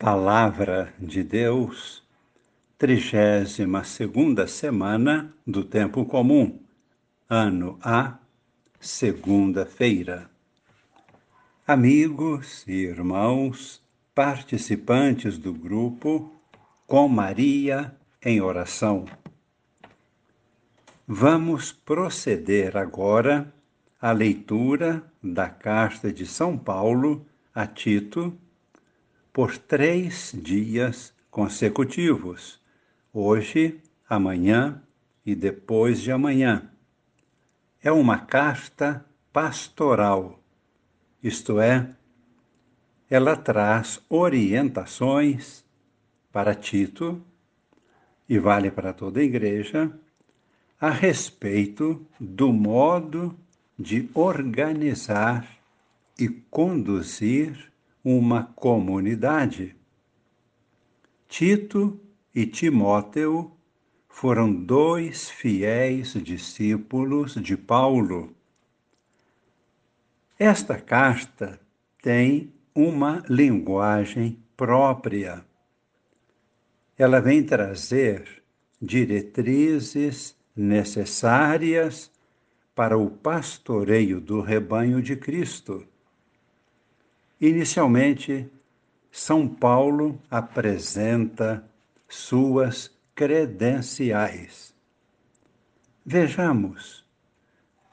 Palavra de Deus, trigésima segunda semana do Tempo Comum, ano A, segunda-feira. Amigos e irmãos, participantes do grupo Com Maria em Oração. Vamos proceder agora à leitura da carta de São Paulo a Tito por três dias consecutivos, hoje, amanhã e depois de amanhã. É uma carta pastoral, isto é, ela traz orientações para Tito e vale para toda a igreja a respeito do modo de organizar e conduzir uma comunidade. Tito e Timóteo foram dois fiéis discípulos de Paulo. Esta carta tem uma linguagem própria. Ela vem trazer diretrizes necessárias para o pastoreio do rebanho de Cristo Inicialmente, São Paulo apresenta suas credenciais. Vejamos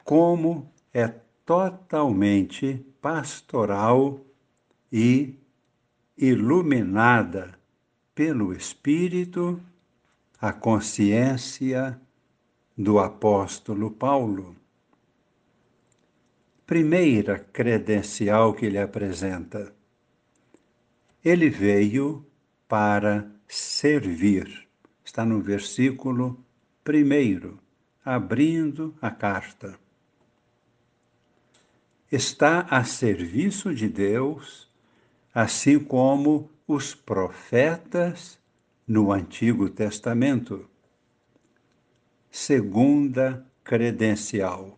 como é totalmente pastoral e iluminada pelo Espírito a consciência do apóstolo Paulo primeira credencial que ele apresenta. Ele veio para servir. Está no versículo primeiro, abrindo a carta. Está a serviço de Deus, assim como os profetas no Antigo Testamento. Segunda credencial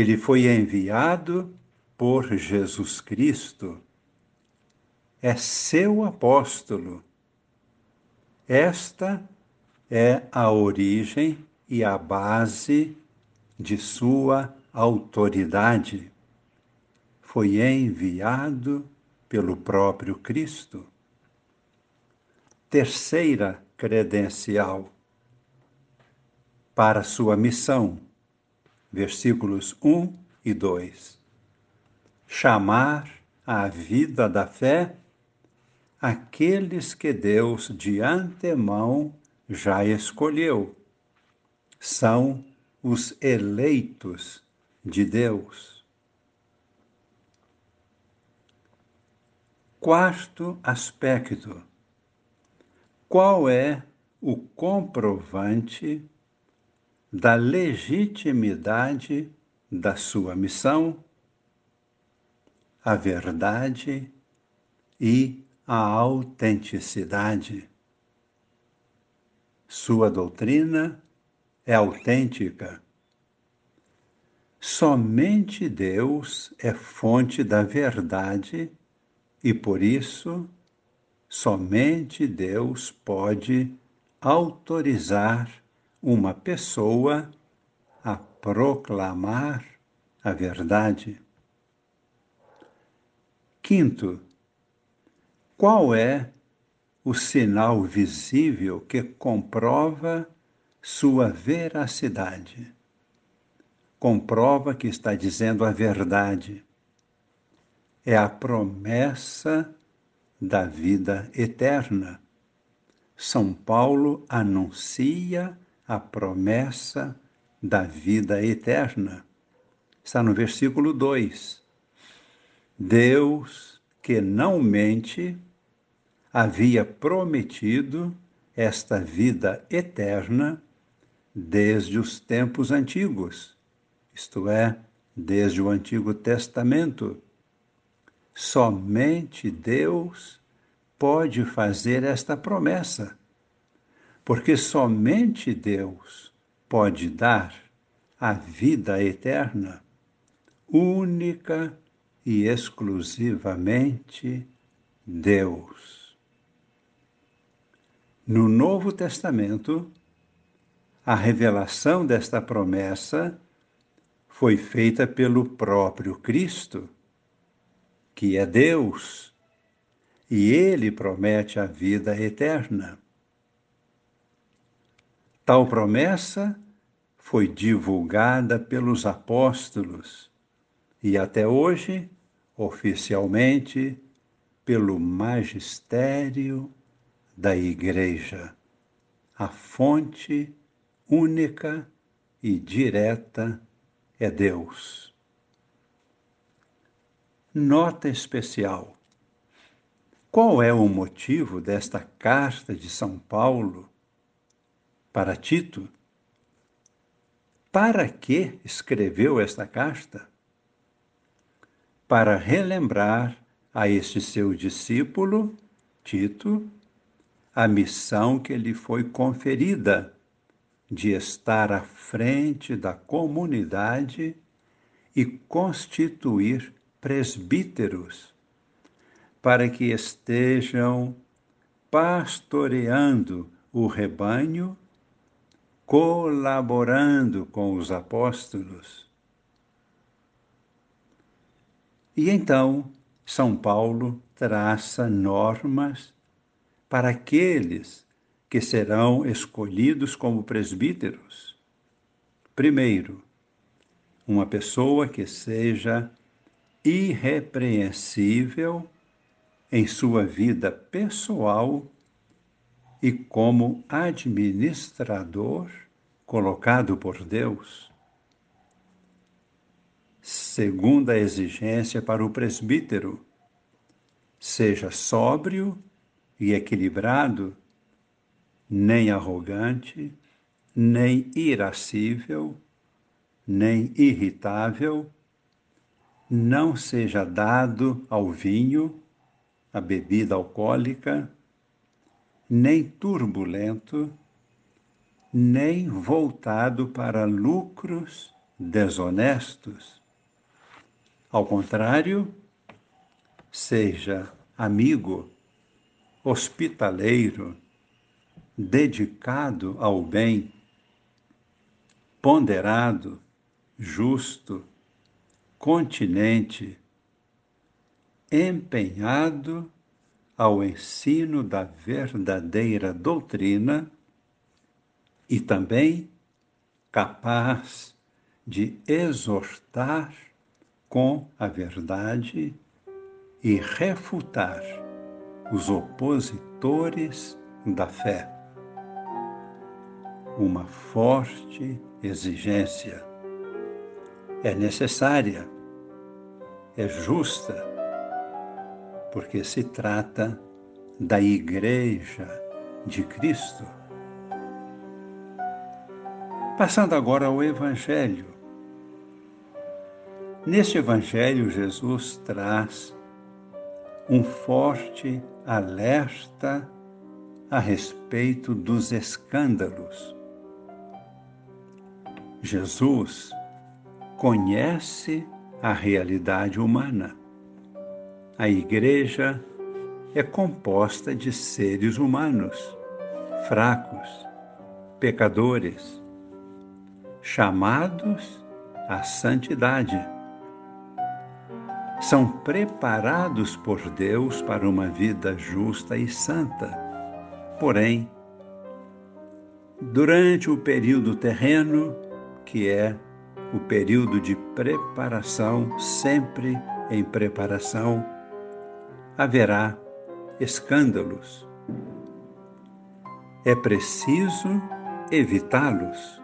ele foi enviado por Jesus Cristo. É seu apóstolo. Esta é a origem e a base de sua autoridade. Foi enviado pelo próprio Cristo. Terceira credencial para sua missão versículos 1 e 2. Chamar à vida da fé aqueles que Deus de antemão já escolheu. São os eleitos de Deus. Quarto aspecto: qual é o comprovante da legitimidade da sua missão, a verdade e a autenticidade. Sua doutrina é autêntica. Somente Deus é fonte da verdade e por isso somente Deus pode autorizar uma pessoa a proclamar a verdade. Quinto, qual é o sinal visível que comprova sua veracidade? Comprova que está dizendo a verdade. É a promessa da vida eterna. São Paulo anuncia a promessa da vida eterna. Está no versículo 2. Deus, que não mente, havia prometido esta vida eterna desde os tempos antigos, isto é, desde o Antigo Testamento. Somente Deus pode fazer esta promessa porque somente Deus pode dar a vida eterna, única e exclusivamente Deus. No Novo Testamento, a revelação desta promessa foi feita pelo próprio Cristo, que é Deus, e ele promete a vida eterna. Tal promessa foi divulgada pelos apóstolos e até hoje, oficialmente, pelo magistério da Igreja, a fonte única e direta é Deus. Nota especial. Qual é o motivo desta carta de São Paulo para Tito? Para que escreveu esta carta? Para relembrar a este seu discípulo, Tito, a missão que lhe foi conferida de estar à frente da comunidade e constituir presbíteros, para que estejam pastoreando o rebanho, colaborando com os apóstolos. E então, São Paulo traça normas para aqueles que serão escolhidos como presbíteros. Primeiro, uma pessoa que seja irrepreensível em sua vida pessoal e como administrador colocado por Deus. Segunda exigência para o presbítero: seja sóbrio e equilibrado nem arrogante, nem irascível, nem irritável, não seja dado ao vinho, à bebida alcoólica, nem turbulento, nem voltado para lucros desonestos. Ao contrário, seja amigo, hospitaleiro, dedicado ao bem, ponderado, justo, continente, empenhado ao ensino da verdadeira doutrina e também capaz de exortar com a verdade e refutar os opositores da fé uma forte exigência. É necessária, é justa, porque se trata da Igreja de Cristo. Passando agora ao Evangelho. Neste Evangelho, Jesus traz um forte alerta a respeito dos escândalos Jesus conhece a realidade humana. A igreja é composta de seres humanos, fracos, pecadores, chamados à santidade. São preparados por Deus para uma vida justa e santa. Porém, durante o período terreno, que é o período de preparação, sempre em preparação, haverá escândalos. É preciso evitá-los.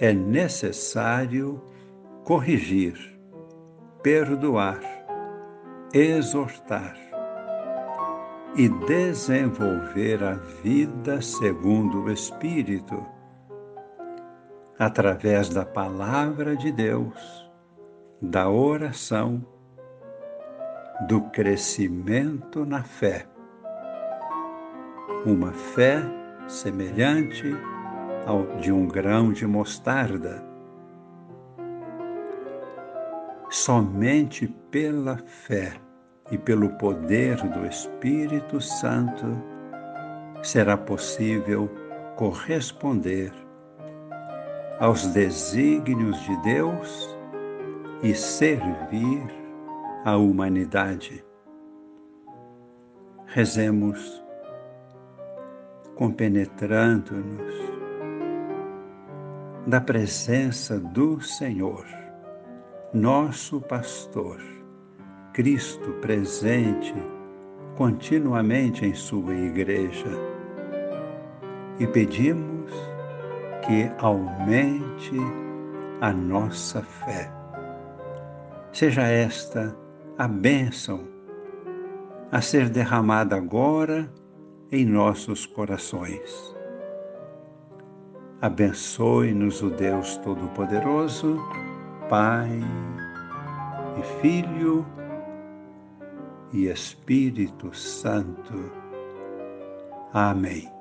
É necessário corrigir, perdoar, exortar e desenvolver a vida segundo o Espírito através da palavra de Deus, da oração, do crescimento na fé. Uma fé semelhante ao de um grão de mostarda. somente pela fé e pelo poder do Espírito Santo será possível corresponder aos desígnios de Deus e servir a humanidade. Rezemos compenetrando-nos da presença do Senhor, nosso pastor, Cristo presente continuamente em Sua Igreja, e pedimos que aumente a nossa fé. Seja esta a bênção a ser derramada agora em nossos corações. Abençoe-nos o Deus Todo-Poderoso, Pai e Filho e Espírito Santo. Amém.